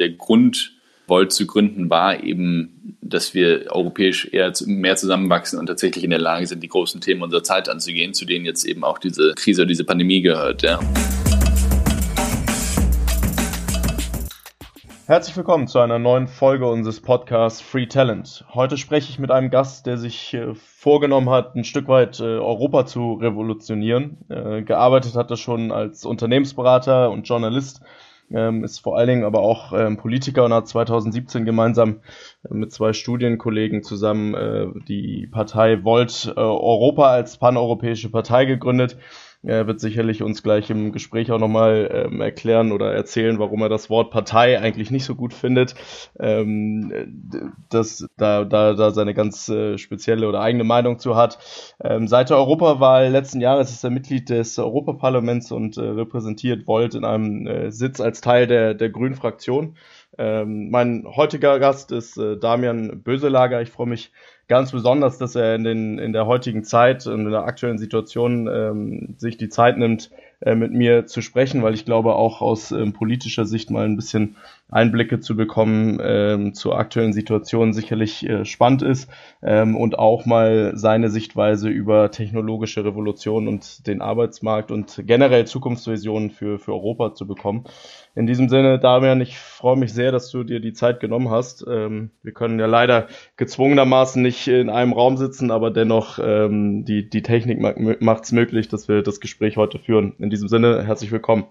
der Grund, Volt zu gründen, war eben, dass wir europäisch eher mehr zusammenwachsen und tatsächlich in der Lage sind, die großen Themen unserer Zeit anzugehen, zu denen jetzt eben auch diese Krise, diese Pandemie gehört. Ja. Herzlich willkommen zu einer neuen Folge unseres Podcasts Free Talent. Heute spreche ich mit einem Gast, der sich äh, vorgenommen hat, ein Stück weit äh, Europa zu revolutionieren. Äh, gearbeitet hat er schon als Unternehmensberater und Journalist, ähm, ist vor allen Dingen aber auch ähm, Politiker und hat 2017 gemeinsam mit zwei Studienkollegen zusammen die Partei Volt Europa als paneuropäische Partei gegründet er wird sicherlich uns gleich im Gespräch auch nochmal ähm, erklären oder erzählen, warum er das Wort Partei eigentlich nicht so gut findet. Ähm, das, da, da, da seine ganz äh, spezielle oder eigene Meinung zu hat. Ähm, seit der Europawahl letzten Jahres ist er Mitglied des Europaparlaments und äh, repräsentiert Volt in einem äh, Sitz als Teil der, der Grünen Fraktion. Ähm, mein heutiger Gast ist äh, Damian Böselager. Ich freue mich ganz besonders, dass er in, den, in der heutigen Zeit, in der aktuellen Situation ähm, sich die Zeit nimmt, äh, mit mir zu sprechen, weil ich glaube, auch aus ähm, politischer Sicht mal ein bisschen Einblicke zu bekommen ähm, zur aktuellen Situation sicherlich äh, spannend ist ähm, und auch mal seine Sichtweise über technologische Revolution und den Arbeitsmarkt und generell Zukunftsvisionen für, für Europa zu bekommen. In diesem Sinne, Damian, ich freue mich sehr, dass du dir die Zeit genommen hast. Ähm, wir können ja leider gezwungenermaßen nicht in einem Raum sitzen, aber dennoch ähm, die, die Technik macht es möglich, dass wir das Gespräch heute führen. In diesem Sinne, herzlich willkommen.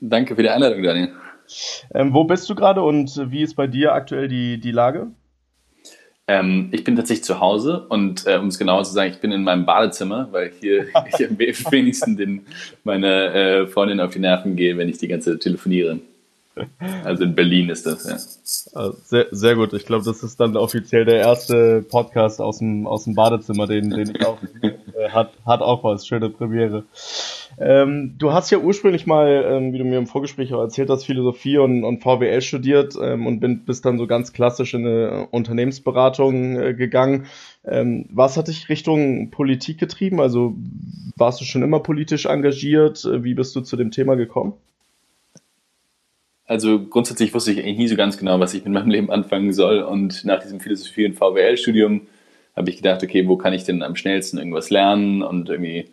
Danke für die Einladung, Daniel. Ähm, wo bist du gerade und wie ist bei dir aktuell die, die Lage? Ähm, ich bin tatsächlich zu Hause und äh, um es genauer zu sagen, ich bin in meinem Badezimmer, weil hier ich am wenigsten den, meine äh, Freundin auf die Nerven gehe, wenn ich die ganze Zeit telefoniere. Also in Berlin ist das, ja. Ah, sehr, sehr gut. Ich glaube, das ist dann offiziell der erste Podcast aus dem, aus dem Badezimmer, den, den ich auch äh, hat, hat auch was. Schöne Premiere. Ähm, du hast ja ursprünglich mal, ähm, wie du mir im Vorgespräch auch erzählt hast, Philosophie und, und VWL studiert ähm, und bin, bist dann so ganz klassisch in eine Unternehmensberatung äh, gegangen. Ähm, was hat dich Richtung Politik getrieben? Also warst du schon immer politisch engagiert? Wie bist du zu dem Thema gekommen? Also grundsätzlich wusste ich eigentlich nie so ganz genau, was ich mit meinem Leben anfangen soll. Und nach diesem Philosophie- und VWL-Studium habe ich gedacht, okay, wo kann ich denn am schnellsten irgendwas lernen und irgendwie äh,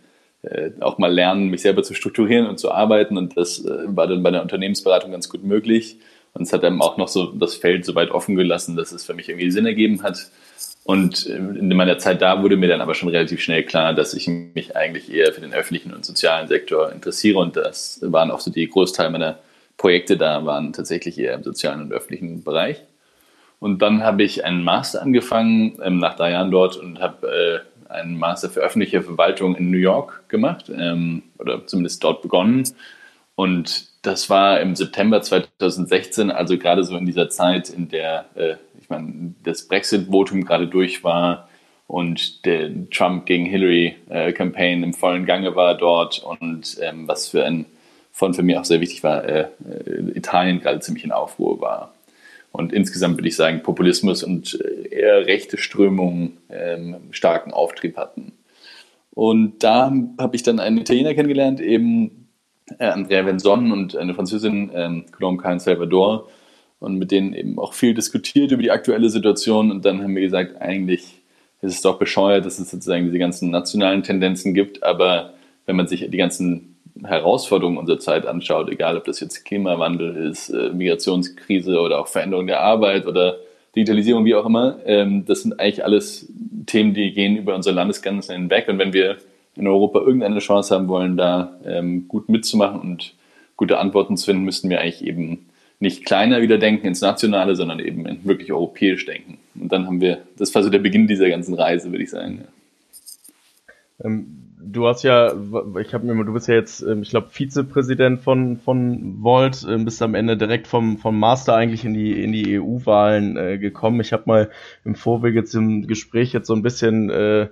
auch mal lernen, mich selber zu strukturieren und zu arbeiten. Und das äh, war dann bei der Unternehmensberatung ganz gut möglich. Und es hat dann auch noch so das Feld so weit offen gelassen, dass es für mich irgendwie Sinn ergeben hat. Und äh, in meiner Zeit da wurde mir dann aber schon relativ schnell klar, dass ich mich eigentlich eher für den öffentlichen und sozialen Sektor interessiere. Und das waren auch so die Großteil meiner Projekte da waren tatsächlich eher im sozialen und öffentlichen Bereich. Und dann habe ich einen Master angefangen ähm, nach drei Jahren dort und habe äh, einen Master für öffentliche Verwaltung in New York gemacht ähm, oder zumindest dort begonnen. Und das war im September 2016, also gerade so in dieser Zeit, in der, äh, ich meine, das Brexit-Votum gerade durch war und der Trump gegen Hillary-Campaign äh, im vollen Gange war dort und ähm, was für ein von für mich auch sehr wichtig war, äh, äh, Italien gerade ziemlich in Aufruhr war. Und insgesamt würde ich sagen, Populismus und äh, eher rechte Strömungen ähm, starken Auftrieb hatten. Und da habe ich dann einen Italiener kennengelernt, eben äh, Andrea Venson und eine Französin, ähm, Colombe Cain Salvador, und mit denen eben auch viel diskutiert über die aktuelle Situation. Und dann haben wir gesagt, eigentlich ist es doch bescheuert, dass es sozusagen diese ganzen nationalen Tendenzen gibt, aber wenn man sich die ganzen Herausforderungen unserer Zeit anschaut, egal ob das jetzt Klimawandel ist, äh, Migrationskrise oder auch Veränderung der Arbeit oder Digitalisierung, wie auch immer, ähm, das sind eigentlich alles Themen, die gehen über unsere Landesgrenzen hinweg. Und wenn wir in Europa irgendeine Chance haben wollen, da ähm, gut mitzumachen und gute Antworten zu finden, müssten wir eigentlich eben nicht kleiner wieder denken ins Nationale, sondern eben wirklich europäisch denken. Und dann haben wir, das war so der Beginn dieser ganzen Reise, würde ich sagen. Ähm, du hast ja, ich habe mir, du bist ja jetzt, ähm, ich glaube, Vizepräsident von von Volt, ähm, bist am Ende direkt vom vom Master eigentlich in die in die EU-Wahlen äh, gekommen. Ich habe mal im Vorwege zum Gespräch jetzt so ein bisschen äh,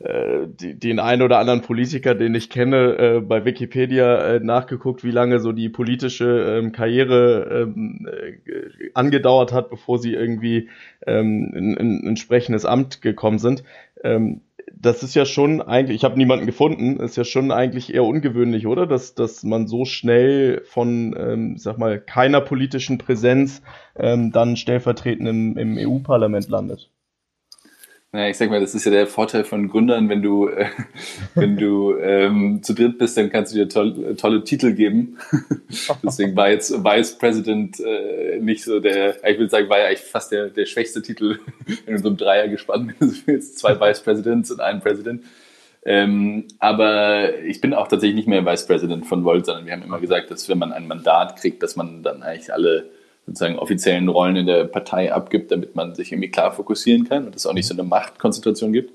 äh, die, den einen oder anderen Politiker, den ich kenne, äh, bei Wikipedia äh, nachgeguckt, wie lange so die politische ähm, Karriere äh, angedauert hat, bevor sie irgendwie in, in ein entsprechendes Amt gekommen sind. Ähm, das ist ja schon eigentlich, ich habe niemanden gefunden, ist ja schon eigentlich eher ungewöhnlich, oder? Dass, dass man so schnell von, ähm, sag mal, keiner politischen Präsenz ähm, dann stellvertretend im, im EU-Parlament landet. Naja, ich sag mal, das ist ja der Vorteil von Gründern, wenn du, äh, wenn du ähm, zu dritt bist, dann kannst du dir toll, tolle Titel geben. Deswegen war jetzt Vice President äh, nicht so der, ich würde sagen, war ja eigentlich fast der, der schwächste Titel in unserem Dreier gespannt. Zwei Vice Presidents und einen President. Ähm, aber ich bin auch tatsächlich nicht mehr Vice President von Volt, sondern wir haben immer gesagt, dass wenn man ein Mandat kriegt, dass man dann eigentlich alle sozusagen offiziellen Rollen in der Partei abgibt, damit man sich irgendwie klar fokussieren kann und es auch nicht so eine Machtkonzentration gibt.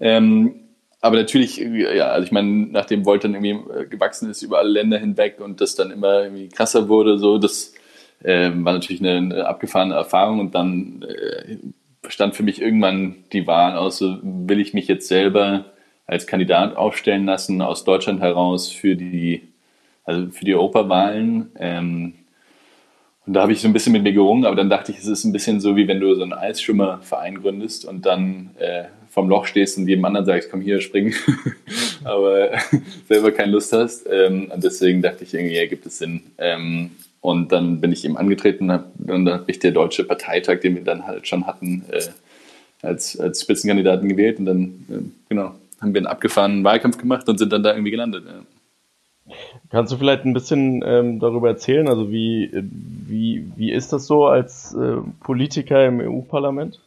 Ähm, aber natürlich, ja, also ich meine, nachdem Volt dann irgendwie äh, gewachsen ist über alle Länder hinweg und das dann immer irgendwie krasser wurde, so, das äh, war natürlich eine, eine, abgefahrene Erfahrung und dann äh, stand für mich irgendwann die Wahl aus, so will ich mich jetzt selber als Kandidat aufstellen lassen aus Deutschland heraus für die, also für die Europawahlen. Ähm, und da habe ich so ein bisschen mit mir gerungen, aber dann dachte ich, es ist ein bisschen so, wie wenn du so einen Eisschwimmerverein gründest und dann äh, vom Loch stehst und jedem anderen sagst, komm hier, springen, aber selber keine Lust hast. Ähm, und deswegen dachte ich, irgendwie ergibt es Sinn. Ähm, und dann bin ich eben angetreten hab, und dann habe ich der deutsche Parteitag, den wir dann halt schon hatten, äh, als, als Spitzenkandidaten gewählt und dann, äh, genau, haben wir einen abgefahrenen Wahlkampf gemacht und sind dann da irgendwie gelandet. Ja. Kannst du vielleicht ein bisschen ähm, darüber erzählen? Also wie, wie, wie ist das so als äh, Politiker im EU-Parlament?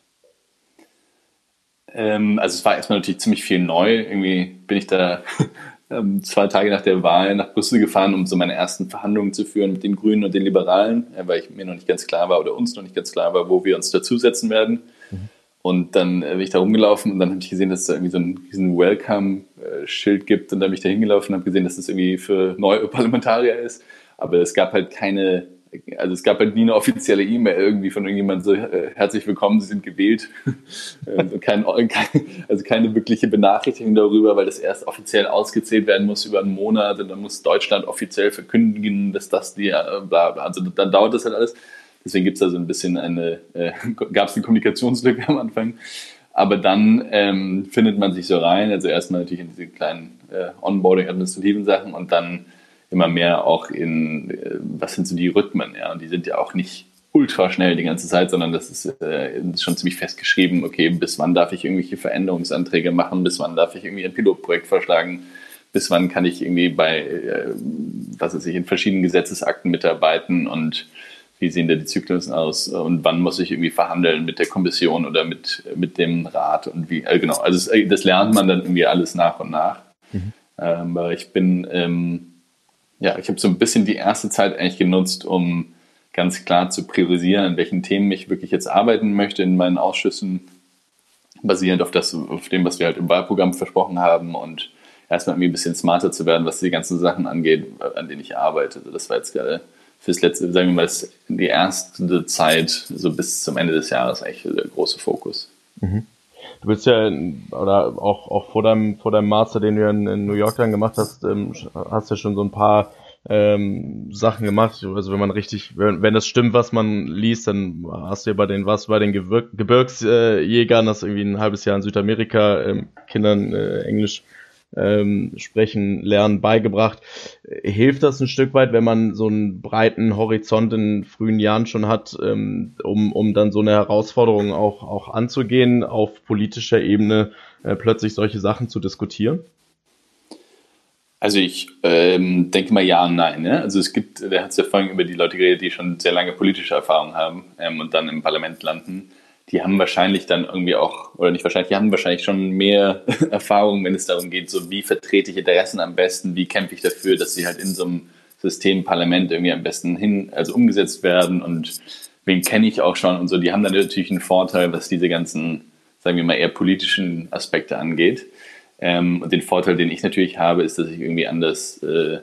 Ähm, also es war erstmal natürlich ziemlich viel neu. Irgendwie bin ich da ähm, zwei Tage nach der Wahl nach Brüssel gefahren, um so meine ersten Verhandlungen zu führen mit den Grünen und den Liberalen, äh, weil ich mir noch nicht ganz klar war oder uns noch nicht ganz klar war, wo wir uns dazusetzen werden. Und dann äh, bin ich da rumgelaufen und dann habe ich gesehen, dass es da irgendwie so ein riesen Welcome-Schild gibt. Und dann bin ich da hingelaufen und habe gesehen, dass das irgendwie für neue Parlamentarier ist. Aber es gab halt keine, also es gab halt nie eine offizielle E-Mail irgendwie von irgendjemandem so, äh, herzlich willkommen, Sie sind gewählt. Ähm, kein, also keine wirkliche Benachrichtigung darüber, weil das erst offiziell ausgezählt werden muss über einen Monat und dann muss Deutschland offiziell verkündigen, dass das die, äh, bla bla. Also dann dauert das halt alles. Deswegen gibt es da so ein bisschen eine, äh, gab es eine Kommunikationslücke am Anfang. Aber dann ähm, findet man sich so rein, also erstmal natürlich in diese kleinen äh, Onboarding-administrativen Sachen und dann immer mehr auch in, äh, was sind so die Rhythmen, ja, und die sind ja auch nicht ultra schnell die ganze Zeit, sondern das ist, äh, schon ziemlich festgeschrieben, okay, bis wann darf ich irgendwelche Veränderungsanträge machen, bis wann darf ich irgendwie ein Pilotprojekt vorschlagen, bis wann kann ich irgendwie bei, äh, was weiß ich, in verschiedenen Gesetzesakten mitarbeiten? Und wie sehen da die Zyklen aus und wann muss ich irgendwie verhandeln mit der Kommission oder mit, mit dem Rat und wie, äh, genau, also das, äh, das, lernt man dann irgendwie alles nach und nach. Mhm. Ähm, aber ich bin, ähm, ja, ich habe so ein bisschen die erste Zeit eigentlich genutzt, um ganz klar zu priorisieren, an welchen Themen ich wirklich jetzt arbeiten möchte in meinen Ausschüssen, basierend auf, das, auf dem, was wir halt im Wahlprogramm versprochen haben und erstmal irgendwie ein bisschen smarter zu werden, was die ganzen Sachen angeht, an denen ich arbeite. Also das war jetzt gerade fürs letzte, sagen wir mal, die erste Zeit, so bis zum Ende des Jahres eigentlich der große Fokus. Mhm. Du bist ja, oder auch, auch vor deinem, vor deinem Master, den du in, in New York dann gemacht hast, ähm, hast ja schon so ein paar ähm, Sachen gemacht. Also wenn man richtig, wenn, wenn das stimmt, was man liest, dann hast du ja bei den, was bei den Gebirg, Gebirgsjägern, das irgendwie ein halbes Jahr in Südamerika ähm, Kindern äh, Englisch ähm, Sprechen, Lernen beigebracht. Hilft das ein Stück weit, wenn man so einen breiten Horizont in frühen Jahren schon hat, ähm, um, um dann so eine Herausforderung auch, auch anzugehen, auf politischer Ebene äh, plötzlich solche Sachen zu diskutieren? Also ich ähm, denke mal ja und nein. Ne? Also es gibt, der hat es ja vorhin über die Leute geredet, die schon sehr lange politische Erfahrung haben ähm, und dann im Parlament landen die haben wahrscheinlich dann irgendwie auch, oder nicht wahrscheinlich, die haben wahrscheinlich schon mehr Erfahrung, wenn es darum geht, so wie vertrete ich Interessen am besten, wie kämpfe ich dafür, dass sie halt in so einem System Parlament irgendwie am besten hin, also umgesetzt werden und wen kenne ich auch schon und so. Die haben dann natürlich einen Vorteil, was diese ganzen, sagen wir mal, eher politischen Aspekte angeht. Ähm, und den Vorteil, den ich natürlich habe, ist, dass ich irgendwie anders äh,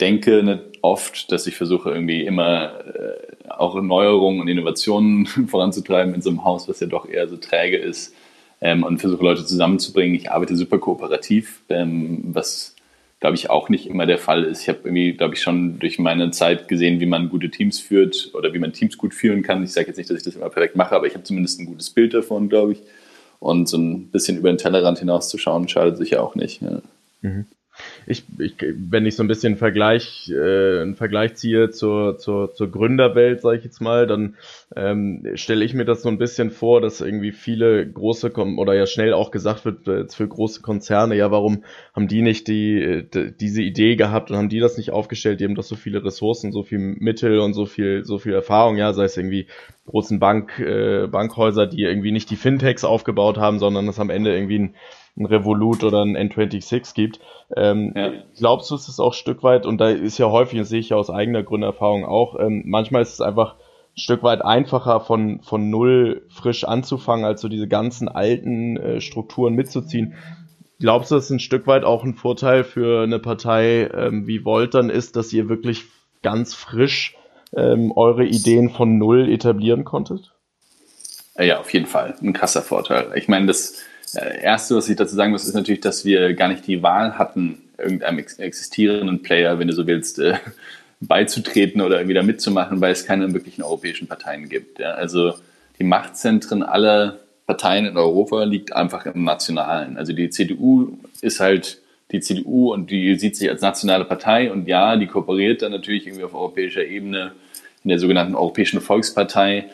denke oft, dass ich versuche irgendwie immer äh, auch Neuerungen und Innovationen voranzutreiben in so einem Haus, was ja doch eher so träge ist ähm, und versuche Leute zusammenzubringen. Ich arbeite super kooperativ, ähm, was glaube ich auch nicht immer der Fall ist. Ich habe irgendwie, glaube ich, schon durch meine Zeit gesehen, wie man gute Teams führt oder wie man Teams gut führen kann. Ich sage jetzt nicht, dass ich das immer perfekt mache, aber ich habe zumindest ein gutes Bild davon, glaube ich. Und so ein bisschen über den Tellerrand hinauszuschauen, schadet sich ja auch nicht. Ja. Mhm ich, ich, wenn ich so ein bisschen Vergleich, äh, einen Vergleich ziehe zur, zur, zur Gründerwelt, sage ich jetzt mal, dann ähm, stelle ich mir das so ein bisschen vor, dass irgendwie viele große oder ja schnell auch gesagt wird äh, für große Konzerne, ja, warum haben die nicht die, die diese Idee gehabt und haben die das nicht aufgestellt, die haben doch so viele Ressourcen, so viel Mittel und so viel so viel Erfahrung, ja, sei es irgendwie großen Bank äh, Bankhäuser, die irgendwie nicht die Fintechs aufgebaut haben, sondern das am Ende irgendwie ein ein Revolut oder ein N26 gibt. Ähm, ja. Glaubst du, es ist auch ein Stück weit, und da ist ja häufig, das sehe ich ja aus eigener Gründerfahrung auch, ähm, manchmal ist es einfach ein Stück weit einfacher von, von null frisch anzufangen, als so diese ganzen alten äh, Strukturen mitzuziehen. Glaubst du, dass ein Stück weit auch ein Vorteil für eine Partei ähm, wie Volt dann ist, dass ihr wirklich ganz frisch ähm, eure Ideen von null etablieren konntet? Ja, auf jeden Fall. Ein krasser Vorteil. Ich meine, das äh, Erste, was ich dazu sagen muss, ist natürlich, dass wir gar nicht die Wahl hatten, irgendeinem existierenden Player, wenn du so willst, äh, beizutreten oder irgendwie da mitzumachen, weil es keine wirklichen europäischen Parteien gibt. Ja? Also die Machtzentren aller Parteien in Europa liegt einfach im Nationalen. Also die CDU ist halt die CDU und die sieht sich als nationale Partei und ja, die kooperiert dann natürlich irgendwie auf europäischer Ebene in der sogenannten Europäischen Volkspartei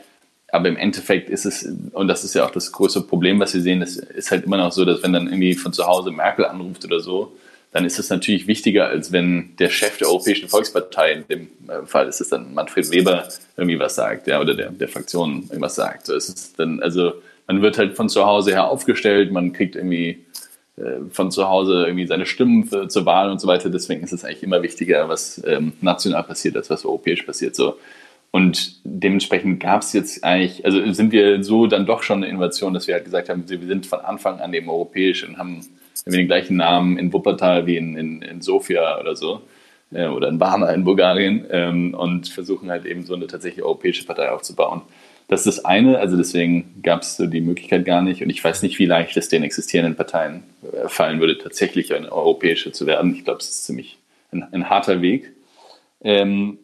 aber im Endeffekt ist es, und das ist ja auch das größte Problem, was wir sehen, das ist halt immer noch so, dass wenn dann irgendwie von zu Hause Merkel anruft oder so, dann ist es natürlich wichtiger, als wenn der Chef der Europäischen Volkspartei, in dem äh, Fall ist es dann Manfred Weber, irgendwie was sagt, ja, oder der, der Fraktion irgendwas sagt. So ist es dann, also man wird halt von zu Hause her aufgestellt, man kriegt irgendwie äh, von zu Hause irgendwie seine Stimmen für, zur Wahl und so weiter. Deswegen ist es eigentlich immer wichtiger, was ähm, national passiert, als was europäisch passiert. So. Und dementsprechend gab es jetzt eigentlich, also sind wir so dann doch schon eine Innovation, dass wir halt gesagt haben, wir sind von Anfang an eben europäisch und haben den gleichen Namen in Wuppertal wie in, in, in Sofia oder so äh, oder in Varna in Bulgarien ähm, und versuchen halt eben so eine tatsächlich europäische Partei aufzubauen. Das ist das eine, also deswegen gab es so die Möglichkeit gar nicht und ich weiß nicht, wie leicht es den existierenden Parteien äh, fallen würde, tatsächlich eine europäische zu werden. Ich glaube, es ist ziemlich ein, ein harter Weg. Ähm,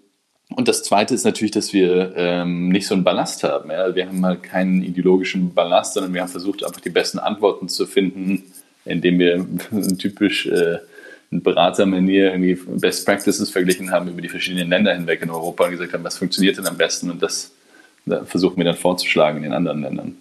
und das Zweite ist natürlich, dass wir ähm, nicht so einen Ballast haben. Ja? Wir haben halt keinen ideologischen Ballast, sondern wir haben versucht, einfach die besten Antworten zu finden, indem wir typisch äh, in Beratermanier irgendwie Best Practices verglichen haben über die verschiedenen Länder hinweg in Europa und gesagt haben, was funktioniert denn am besten und das da versuchen wir dann vorzuschlagen in den anderen Ländern.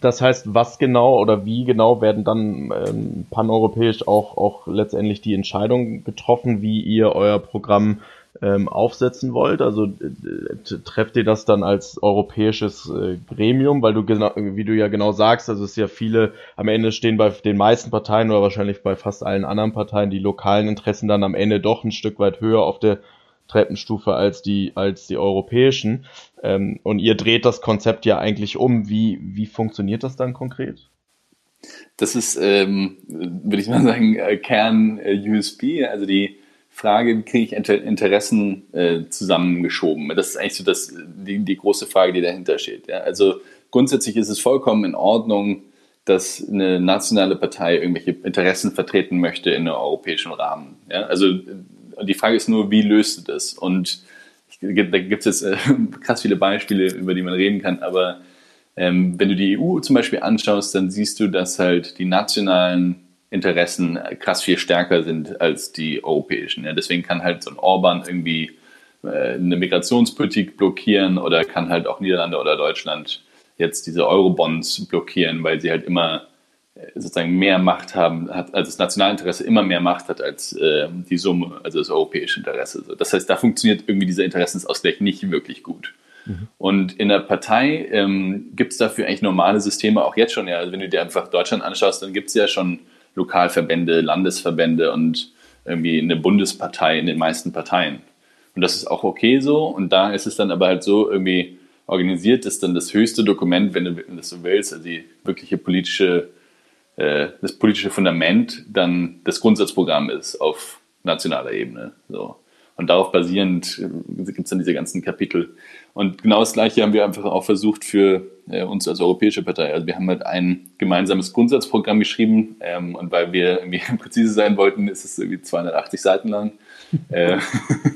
Das heißt, was genau oder wie genau werden dann ähm, paneuropäisch auch, auch letztendlich die Entscheidungen getroffen, wie ihr euer Programm ähm, aufsetzen wollt? Also äh, trefft ihr das dann als europäisches äh, Gremium, weil du genau, wie du ja genau sagst, also es ist ja viele, am Ende stehen bei den meisten Parteien oder wahrscheinlich bei fast allen anderen Parteien die lokalen Interessen dann am Ende doch ein Stück weit höher auf der Treppenstufe als die, als die europäischen. Ähm, und ihr dreht das Konzept ja eigentlich um. Wie, wie funktioniert das dann konkret? Das ist, ähm, würde ich mal sagen, äh, Kern-USB, also die Frage, wie kriege ich Interessen äh, zusammengeschoben? Das ist eigentlich so das, die, die große Frage, die dahinter steht. Ja? Also grundsätzlich ist es vollkommen in Ordnung, dass eine nationale Partei irgendwelche Interessen vertreten möchte in einem europäischen Rahmen. Ja? Also die Frage ist nur, wie löst du das? Und da gibt es jetzt äh, krass viele Beispiele, über die man reden kann, aber ähm, wenn du die EU zum Beispiel anschaust, dann siehst du, dass halt die nationalen Interessen krass viel stärker sind als die europäischen. Ja, deswegen kann halt so ein Orban irgendwie äh, eine Migrationspolitik blockieren oder kann halt auch Niederlande oder Deutschland jetzt diese Eurobonds blockieren, weil sie halt immer äh, sozusagen mehr Macht haben, hat, also das Nationalinteresse immer mehr Macht hat als äh, die Summe, also das europäische Interesse. Das heißt, da funktioniert irgendwie dieser Interessensausgleich nicht wirklich gut. Mhm. Und in der Partei ähm, gibt es dafür eigentlich normale Systeme auch jetzt schon. Ja. Also wenn du dir einfach Deutschland anschaust, dann gibt es ja schon Lokalverbände, Landesverbände und irgendwie eine Bundespartei in den meisten Parteien. Und das ist auch okay so. Und da ist es dann aber halt so irgendwie organisiert, dass dann das höchste Dokument, wenn du das so willst, also die wirkliche politische, äh, das politische Fundament dann das Grundsatzprogramm ist auf nationaler Ebene. So. Und darauf basierend äh, gibt es dann diese ganzen Kapitel. Und genau das Gleiche haben wir einfach auch versucht für äh, uns als Europäische Partei. Also wir haben halt ein gemeinsames Grundsatzprogramm geschrieben ähm, und weil wir irgendwie präzise sein wollten, ist es irgendwie 280 Seiten lang. äh,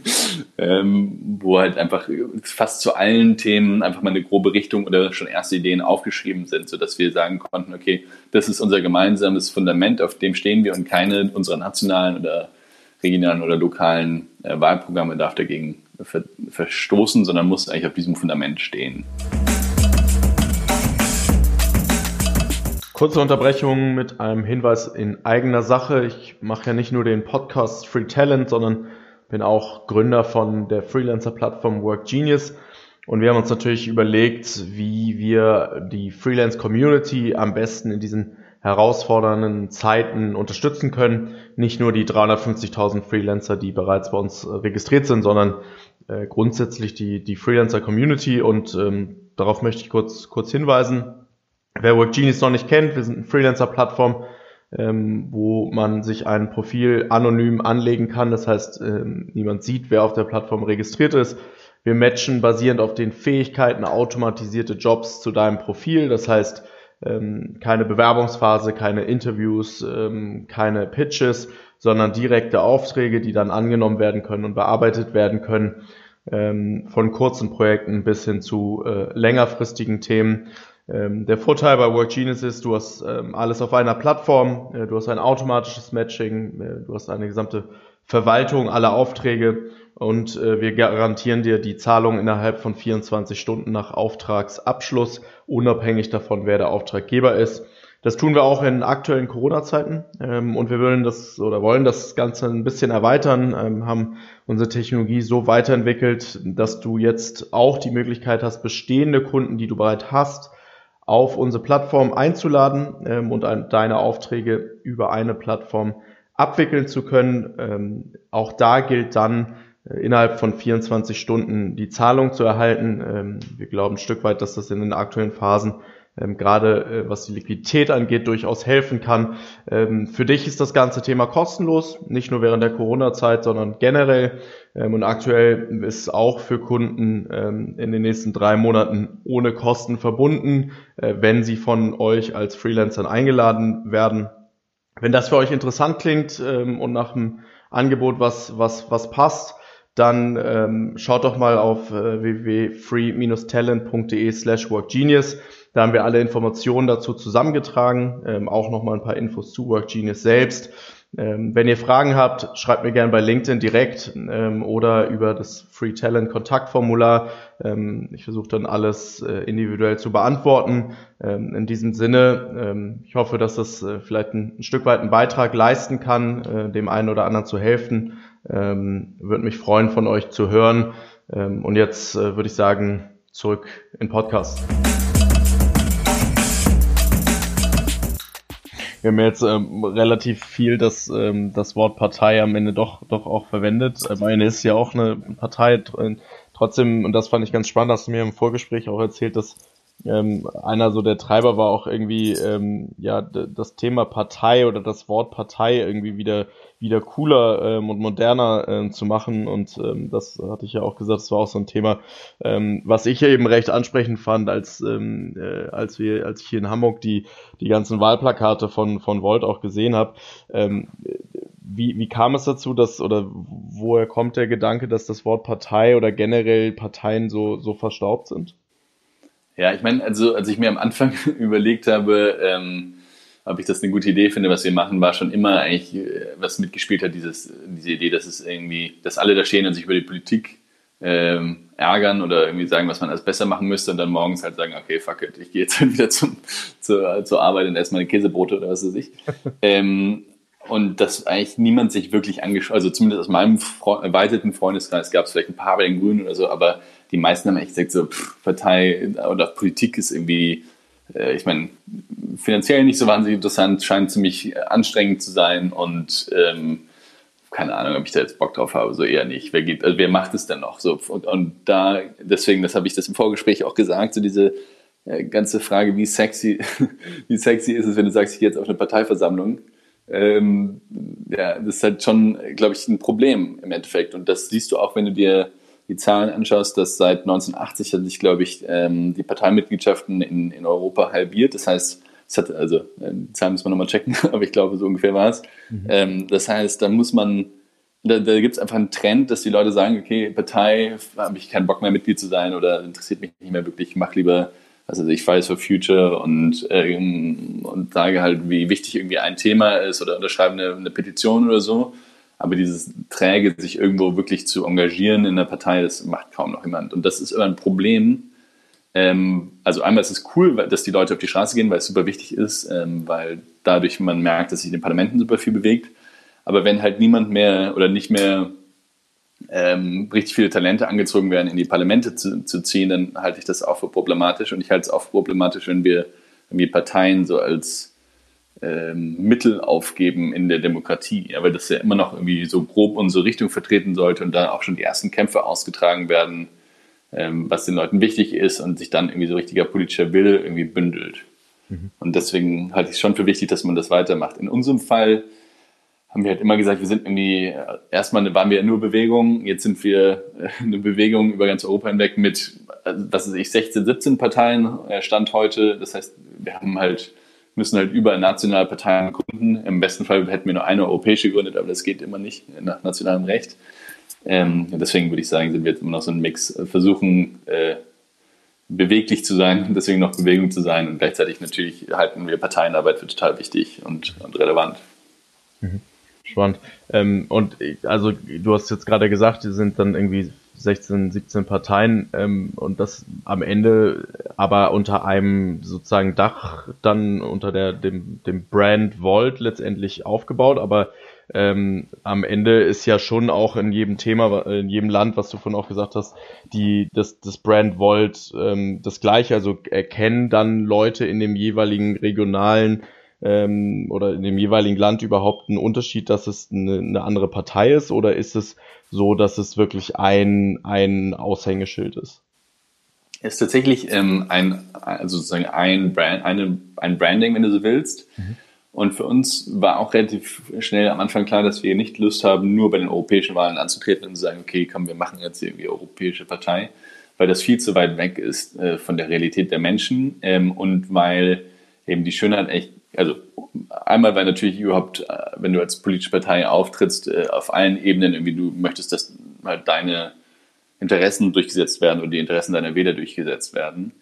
ähm, wo halt einfach fast zu allen Themen einfach mal eine grobe Richtung oder schon erste Ideen aufgeschrieben sind, sodass wir sagen konnten, okay, das ist unser gemeinsames Fundament, auf dem stehen wir und keine unserer nationalen oder regionalen oder lokalen äh, Wahlprogramme darf dagegen ver verstoßen, sondern muss eigentlich auf diesem Fundament stehen. Kurze Unterbrechung mit einem Hinweis in eigener Sache. Ich mache ja nicht nur den Podcast Free Talent, sondern bin auch Gründer von der Freelancer-Plattform Work Genius. Und wir haben uns natürlich überlegt, wie wir die Freelance-Community am besten in diesen herausfordernden Zeiten unterstützen können. Nicht nur die 350.000 Freelancer, die bereits bei uns registriert sind, sondern äh, grundsätzlich die, die Freelancer-Community. Und ähm, darauf möchte ich kurz, kurz hinweisen. Wer Work Genius noch nicht kennt, wir sind eine Freelancer-Plattform, ähm, wo man sich ein Profil anonym anlegen kann. Das heißt, ähm, niemand sieht, wer auf der Plattform registriert ist. Wir matchen basierend auf den Fähigkeiten automatisierte Jobs zu deinem Profil. Das heißt, ähm, keine Bewerbungsphase, keine Interviews, ähm, keine Pitches, sondern direkte Aufträge, die dann angenommen werden können und bearbeitet werden können, ähm, von kurzen Projekten bis hin zu äh, längerfristigen Themen. Ähm, der Vorteil bei WorkGenius ist, du hast ähm, alles auf einer Plattform, äh, du hast ein automatisches Matching, äh, du hast eine gesamte Verwaltung aller Aufträge und äh, wir garantieren dir die Zahlung innerhalb von 24 Stunden nach Auftragsabschluss, unabhängig davon, wer der Auftraggeber ist. Das tun wir auch in aktuellen Corona-Zeiten ähm, und wir wollen das oder wollen das Ganze ein bisschen erweitern, ähm, haben unsere Technologie so weiterentwickelt, dass du jetzt auch die Möglichkeit hast, bestehende Kunden, die du bereits hast, auf unsere Plattform einzuladen ähm, und ein, deine Aufträge über eine Plattform abwickeln zu können. Ähm, auch da gilt dann innerhalb von 24 Stunden die Zahlung zu erhalten. Ähm, wir glauben ein Stück weit, dass das in den aktuellen Phasen ähm, gerade äh, was die Liquidität angeht, durchaus helfen kann. Ähm, für dich ist das ganze Thema kostenlos, nicht nur während der Corona-Zeit, sondern generell. Und aktuell ist auch für Kunden in den nächsten drei Monaten ohne Kosten verbunden, äh, wenn sie von euch als Freelancern eingeladen werden. Wenn das für euch interessant klingt und nach einem Angebot, was, was, was passt, dann ähm, schaut doch mal auf äh, www.free-talent.de slash workgenius. Da haben wir alle Informationen dazu zusammengetragen, ähm, auch nochmal ein paar Infos zu WorkGenius selbst. Ähm, wenn ihr Fragen habt, schreibt mir gerne bei LinkedIn direkt ähm, oder über das Free Talent Kontaktformular. Ähm, ich versuche dann alles äh, individuell zu beantworten. Ähm, in diesem Sinne, ähm, ich hoffe, dass das äh, vielleicht ein, ein, Stück weit einen Beitrag leisten kann, äh, dem einen oder anderen zu helfen. Würde mich freuen, von euch zu hören. und jetzt äh, würde ich sagen, zurück in Podcast. Wir haben jetzt ähm, relativ viel das, ähm, das Wort Partei am Ende doch, doch auch verwendet. Äh, meine ist ja auch eine Partei. Trotzdem, und das fand ich ganz spannend, hast du mir im Vorgespräch auch erzählt, dass ähm, einer so der Treiber war auch irgendwie ähm, ja das Thema Partei oder das Wort Partei irgendwie wieder wieder cooler ähm, und moderner ähm, zu machen und ähm, das hatte ich ja auch gesagt, das war auch so ein Thema, ähm, was ich eben recht ansprechend fand, als ähm, äh, als wir als ich hier in Hamburg die die ganzen Wahlplakate von von Volt auch gesehen habe. Ähm, wie, wie kam es dazu, dass oder woher kommt der Gedanke, dass das Wort Partei oder generell Parteien so so verstaubt sind? Ja, ich meine, also als ich mir am Anfang überlegt habe, ähm, ob ich das eine gute Idee finde, was wir machen, war schon immer eigentlich, äh, was mitgespielt hat, dieses, diese Idee, dass es irgendwie, dass alle da stehen und sich über die Politik ähm, ärgern oder irgendwie sagen, was man alles besser machen müsste und dann morgens halt sagen, okay, fuck it, ich gehe jetzt halt wieder zum, zur, zur Arbeit und esse meine Käsebrote oder was weiß ich. ähm, und dass eigentlich niemand sich wirklich angeschaut, also zumindest aus meinem erweiterten Freundeskreis gab es vielleicht ein paar bei den Grünen oder so, aber die meisten haben echt gesagt, so pff, Partei oder Politik ist irgendwie, äh, ich meine, finanziell nicht so wahnsinnig interessant, scheint ziemlich anstrengend zu sein und ähm, keine Ahnung, ob ich da jetzt Bock drauf habe, so eher nicht. Wer geht, also wer macht es denn noch? So, und, und da, deswegen, das habe ich das im Vorgespräch auch gesagt, so diese äh, ganze Frage, wie sexy, wie sexy ist es, wenn du sagst, ich gehe jetzt auf eine Parteiversammlung. Ähm, ja, das ist halt schon, glaube ich, ein Problem im Endeffekt. Und das siehst du auch, wenn du dir die Zahlen anschaust, dass seit 1980 hat sich, glaube ich, ähm, die Parteimitgliedschaften in, in Europa halbiert. Das heißt, es hat, also, äh, die Zahlen müssen wir nochmal checken, aber ich glaube, so ungefähr war es. Mhm. Ähm, das heißt, da muss man da, da gibt es einfach einen Trend, dass die Leute sagen, okay, Partei, habe ich keinen Bock mehr Mitglied zu sein oder interessiert mich nicht mehr wirklich, ich mache lieber, also ich Fridays for Future und, ähm, und sage halt, wie wichtig irgendwie ein Thema ist oder unterschreibe eine, eine Petition oder so. Aber dieses Träge, sich irgendwo wirklich zu engagieren in der Partei, das macht kaum noch jemand. Und das ist immer ein Problem. Ähm, also einmal ist es cool, dass die Leute auf die Straße gehen, weil es super wichtig ist, ähm, weil dadurch man merkt, dass sich in den Parlamenten super viel bewegt. Aber wenn halt niemand mehr oder nicht mehr ähm, richtig viele Talente angezogen werden, in die Parlamente zu, zu, ziehen, dann halte ich das auch für problematisch. Und ich halte es auch für problematisch, wenn wir irgendwie Parteien so als ähm, Mittel aufgeben in der Demokratie. Aber das ja immer noch irgendwie so grob unsere Richtung vertreten sollte und da auch schon die ersten Kämpfe ausgetragen werden, ähm, was den Leuten wichtig ist und sich dann irgendwie so richtiger politischer Wille irgendwie bündelt. Mhm. Und deswegen halte ich es schon für wichtig, dass man das weitermacht. In unserem Fall haben wir halt immer gesagt, wir sind irgendwie, erstmal waren wir nur Bewegung, jetzt sind wir äh, eine Bewegung über ganz Europa hinweg mit, was weiß ich, 16, 17 Parteien, äh, Stand heute. Das heißt, wir haben halt, müssen halt über nationale Parteien gründen. Im besten Fall hätten wir nur eine europäische gegründet, aber das geht immer nicht nach nationalem Recht. Ähm, deswegen würde ich sagen, sind wir jetzt immer noch so ein Mix, versuchen äh, beweglich zu sein, deswegen noch Bewegung zu sein und gleichzeitig natürlich halten wir Parteienarbeit für total wichtig und, und relevant. Mhm. Spannend. Ähm, und also du hast jetzt gerade gesagt, die sind dann irgendwie 16, 17 Parteien ähm, und das am Ende aber unter einem sozusagen Dach dann unter der, dem, dem Brand Volt letztendlich aufgebaut, aber ähm, am Ende ist ja schon auch in jedem Thema, in jedem Land, was du vorhin auch gesagt hast, die, das, das Brand Volt ähm, das gleiche, also erkennen dann Leute in dem jeweiligen regionalen ähm, oder in dem jeweiligen Land überhaupt einen Unterschied, dass es eine, eine andere Partei ist oder ist es so, dass es wirklich ein, ein Aushängeschild ist? Es ist tatsächlich ähm, ein, also sozusagen ein, Brand, eine, ein Branding, wenn du so willst. Mhm. Und für uns war auch relativ schnell am Anfang klar, dass wir nicht Lust haben, nur bei den europäischen Wahlen anzutreten und zu sagen, okay, komm, wir machen jetzt irgendwie europäische Partei, weil das viel zu weit weg ist äh, von der Realität der Menschen ähm, und weil eben die Schönheit echt also einmal, weil natürlich überhaupt, äh, wenn du als politische Partei auftrittst, äh, auf allen Ebenen irgendwie du möchtest, dass halt deine Interessen durchgesetzt werden und die Interessen deiner Wähler durchgesetzt werden.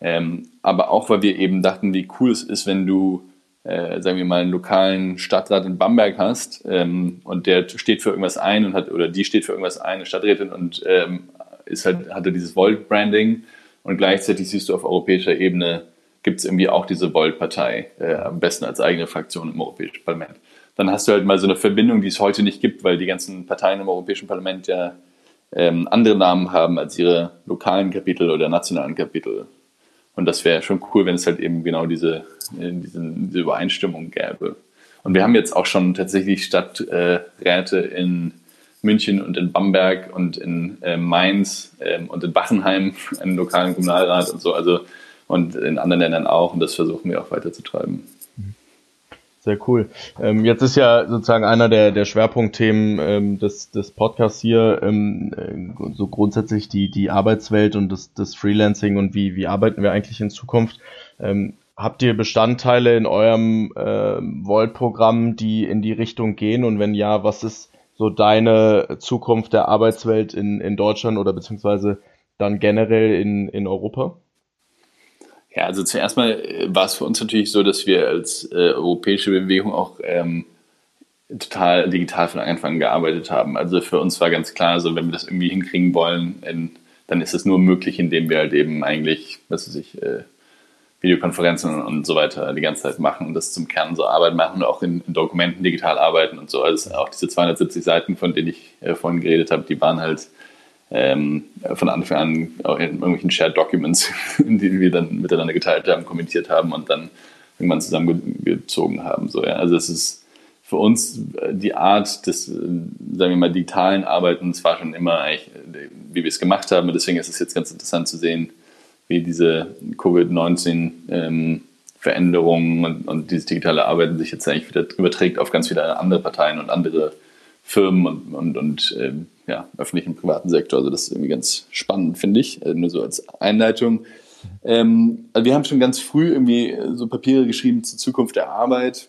Ähm, aber auch, weil wir eben dachten, wie cool es ist, wenn du, äh, sagen wir mal, einen lokalen Stadtrat in Bamberg hast ähm, und der steht für irgendwas ein und hat, oder die steht für irgendwas ein, eine Stadträtin und ähm, ist halt, hatte dieses Volt-Branding und gleichzeitig siehst du auf europäischer Ebene gibt es irgendwie auch diese Volt-Partei, äh, am besten als eigene Fraktion im Europäischen Parlament. Dann hast du halt mal so eine Verbindung, die es heute nicht gibt, weil die ganzen Parteien im Europäischen Parlament ja ähm, andere Namen haben als ihre lokalen Kapitel oder nationalen Kapitel. Und das wäre schon cool, wenn es halt eben genau diese, äh, diese, Übereinstimmung gäbe. Und wir haben jetzt auch schon tatsächlich Stadträte äh, in München und in Bamberg und in äh, Mainz ähm, und in Bachenheim, einen lokalen Kommunalrat und so. Also und in anderen Ländern auch. Und das versuchen wir auch weiterzutreiben. Sehr cool. Ähm, jetzt ist ja sozusagen einer der, der Schwerpunktthemen ähm, des, des Podcasts hier ähm, äh, so grundsätzlich die, die Arbeitswelt und das, das Freelancing und wie, wie arbeiten wir eigentlich in Zukunft. Ähm, habt ihr Bestandteile in eurem äh, Volt-Programm, die in die Richtung gehen? Und wenn ja, was ist so deine Zukunft der Arbeitswelt in, in Deutschland oder beziehungsweise dann generell in, in Europa? Ja, also zuerst mal äh, war es für uns natürlich so, dass wir als äh, europäische Bewegung auch ähm, total digital von Anfang an gearbeitet haben. Also für uns war ganz klar, so wenn wir das irgendwie hinkriegen wollen, in, dann ist es nur möglich, indem wir halt eben eigentlich, was weiß ich, äh, Videokonferenzen und so weiter die ganze Zeit machen und das zum Kern so Arbeit machen und auch in, in Dokumenten digital arbeiten und so. Also auch diese 270 Seiten, von denen ich äh, vorhin geredet habe, die waren halt ähm, von Anfang an in irgendwelchen Shared Documents, die wir dann miteinander geteilt haben, kommentiert haben und dann irgendwann zusammengezogen haben. So, ja. Also es ist für uns die Art des, sagen wir mal, digitalen Arbeitens war schon immer eigentlich, wie wir es gemacht haben. Und deswegen ist es jetzt ganz interessant zu sehen, wie diese Covid-19 ähm, Veränderungen und, und dieses digitale Arbeiten sich jetzt eigentlich wieder überträgt auf ganz viele andere Parteien und andere Firmen und, und, und ähm, ja, öffentlichen und privaten Sektor. Also das ist irgendwie ganz spannend, finde ich, äh, nur so als Einleitung. Ähm, also wir haben schon ganz früh irgendwie so Papiere geschrieben zur Zukunft der Arbeit.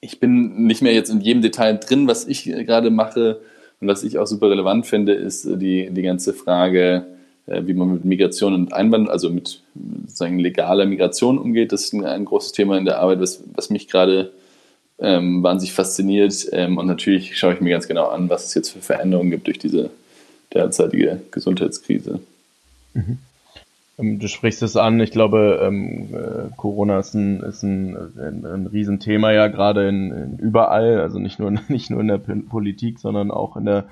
Ich bin nicht mehr jetzt in jedem Detail drin, was ich gerade mache Und was ich auch super relevant finde, ist die, die ganze Frage, äh, wie man mit Migration und Einwanderung, also mit sozusagen legaler Migration umgeht. Das ist ein, ein großes Thema in der Arbeit, was, was mich gerade ähm, wahnsinnig fasziniert. Ähm, und natürlich schaue ich mir ganz genau an, was es jetzt für Veränderungen gibt durch diese derzeitige Gesundheitskrise. Mhm. Ähm, du sprichst es an, ich glaube, ähm, äh, Corona ist ein, ist ein, ein, ein Riesenthema ja gerade in, in, überall, also nicht nur, nicht nur in der Politik, sondern auch in der,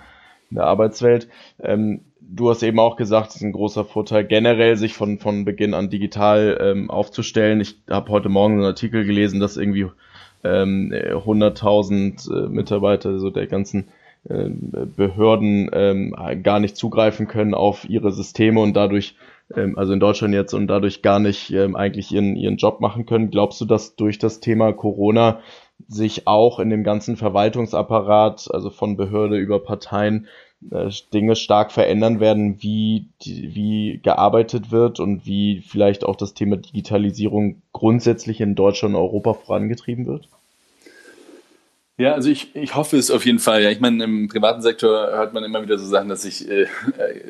in der Arbeitswelt. Ähm, du hast eben auch gesagt, es ist ein großer Vorteil, generell sich von, von Beginn an digital ähm, aufzustellen. Ich habe heute Morgen einen Artikel gelesen, dass irgendwie ähm, 100.000 äh, Mitarbeiter so der ganzen äh, Behörden ähm, gar nicht zugreifen können auf ihre Systeme und dadurch, ähm, also in Deutschland jetzt, und dadurch gar nicht ähm, eigentlich ihren, ihren Job machen können. Glaubst du, dass durch das Thema Corona sich auch in dem ganzen Verwaltungsapparat, also von Behörde über Parteien, äh, Dinge stark verändern werden, wie, wie gearbeitet wird und wie vielleicht auch das Thema Digitalisierung grundsätzlich in Deutschland und Europa vorangetrieben wird? Ja, also ich, ich hoffe es auf jeden Fall. Ja, ich meine, im privaten Sektor hört man immer wieder so Sachen, dass sich äh,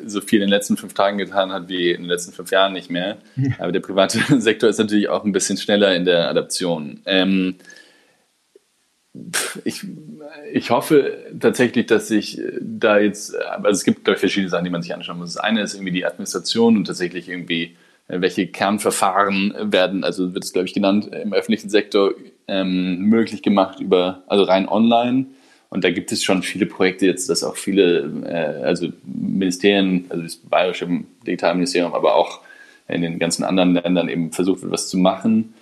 so viel in den letzten fünf Tagen getan hat wie in den letzten fünf Jahren nicht mehr. Aber der private Sektor ist natürlich auch ein bisschen schneller in der Adaption. Ähm, ich, ich hoffe tatsächlich, dass sich da jetzt, also es gibt, glaube ich, verschiedene Sachen, die man sich anschauen muss. Das eine ist irgendwie die Administration und tatsächlich irgendwie, äh, welche Kernverfahren werden, also wird es, glaube ich, genannt, im öffentlichen Sektor ähm, möglich gemacht über, also rein online. Und da gibt es schon viele Projekte jetzt, dass auch viele, äh, also Ministerien, also das Bayerische Digitalministerium, aber auch in den ganzen anderen Ländern eben versucht wird, was zu machen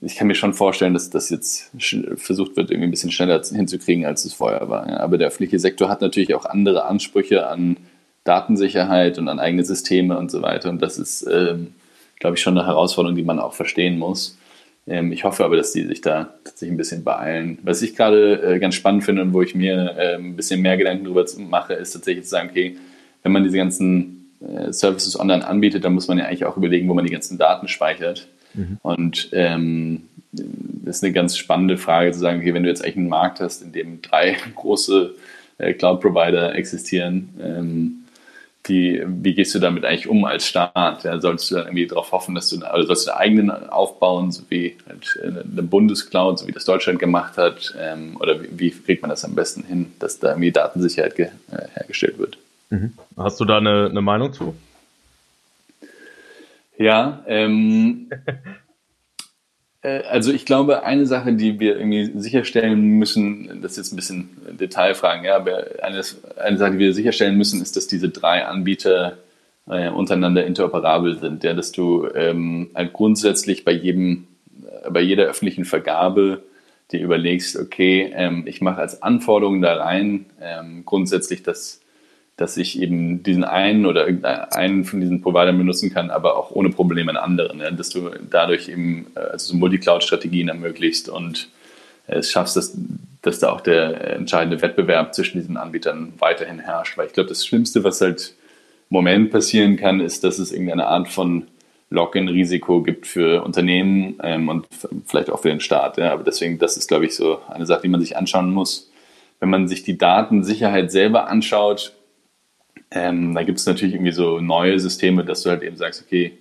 ich kann mir schon vorstellen, dass das jetzt versucht wird, irgendwie ein bisschen schneller hinzukriegen, als es vorher war. Ja. Aber der öffentliche Sektor hat natürlich auch andere Ansprüche an Datensicherheit und an eigene Systeme und so weiter. Und das ist, ähm, glaube ich, schon eine Herausforderung, die man auch verstehen muss. Ähm, ich hoffe aber, dass die sich da tatsächlich ein bisschen beeilen. Was ich gerade äh, ganz spannend finde und wo ich mir äh, ein bisschen mehr Gedanken darüber mache, ist tatsächlich zu sagen, okay, wenn man diese ganzen äh, Services online anbietet, dann muss man ja eigentlich auch überlegen, wo man die ganzen Daten speichert. Mhm. Und ähm, das ist eine ganz spannende Frage zu sagen, okay, wenn du jetzt eigentlich einen Markt hast, in dem drei große äh, Cloud-Provider existieren, ähm, wie, wie gehst du damit eigentlich um als Staat? Ja, sollst du dann irgendwie darauf hoffen, dass du, oder sollst du einen eigenen aufbauen, so wie halt eine Bundescloud, so wie das Deutschland gemacht hat? Ähm, oder wie, wie, kriegt man das am besten hin, dass da irgendwie Datensicherheit ge, äh, hergestellt wird? Mhm. Hast du da eine, eine Meinung zu? Ja, ähm, äh, also ich glaube, eine Sache, die wir irgendwie sicherstellen müssen, das ist jetzt ein bisschen Detailfragen, ja, aber eine, eine Sache, die wir sicherstellen müssen, ist, dass diese drei Anbieter äh, untereinander interoperabel sind, ja, dass du ähm, halt grundsätzlich bei jedem, äh, bei jeder öffentlichen Vergabe dir überlegst, okay, ähm, ich mache als Anforderung da rein ähm, grundsätzlich, dass dass ich eben diesen einen oder einen von diesen Providern benutzen kann, aber auch ohne Probleme einen anderen. Ja, dass du dadurch eben äh, also so Multicloud-Strategien ermöglicht und es schaffst, dass, dass da auch der entscheidende Wettbewerb zwischen diesen Anbietern weiterhin herrscht. Weil ich glaube, das Schlimmste, was halt im Moment passieren kann, ist, dass es irgendeine Art von Login-Risiko gibt für Unternehmen ähm, und vielleicht auch für den Staat. Ja. Aber deswegen, das ist, glaube ich, so eine Sache, die man sich anschauen muss. Wenn man sich die Datensicherheit selber anschaut, ähm, da gibt es natürlich irgendwie so neue Systeme, dass du halt eben sagst, okay,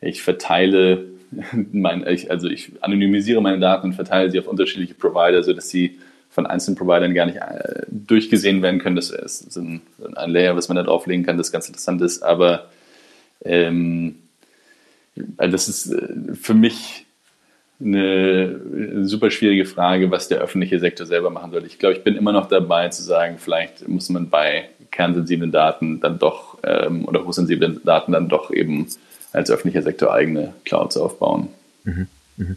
ich verteile mein, ich, also ich anonymisiere meine Daten und verteile sie auf unterschiedliche Provider, sodass sie von einzelnen Providern gar nicht äh, durchgesehen werden können. Das ist ein, ein, Layer, was man da drauflegen kann, das ganz interessant ist. Aber ähm, also das ist äh, für mich eine super schwierige Frage, was der öffentliche Sektor selber machen soll. Ich glaube, ich bin immer noch dabei zu sagen, vielleicht muss man bei kernsensiblen Daten dann doch ähm, oder hochsensiblen Daten dann doch eben als öffentlicher Sektor eigene Clouds aufbauen. Mhm. Mhm.